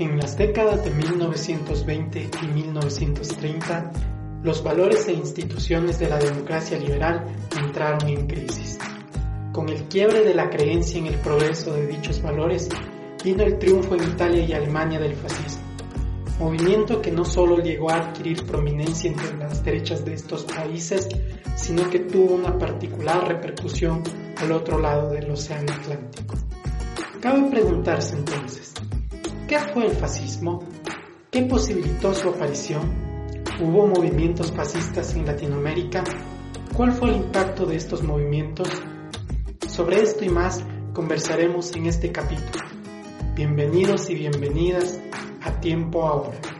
En las décadas de 1920 y 1930, los valores e instituciones de la democracia liberal entraron en crisis. Con el quiebre de la creencia en el progreso de dichos valores, vino el triunfo en Italia y Alemania del fascismo, movimiento que no solo llegó a adquirir prominencia entre las derechas de estos países, sino que tuvo una particular repercusión al otro lado del Océano Atlántico. Cabe preguntarse entonces, ¿Qué fue el fascismo? ¿Qué posibilitó su aparición? ¿Hubo movimientos fascistas en Latinoamérica? ¿Cuál fue el impacto de estos movimientos? Sobre esto y más conversaremos en este capítulo. Bienvenidos y bienvenidas a Tiempo Ahora.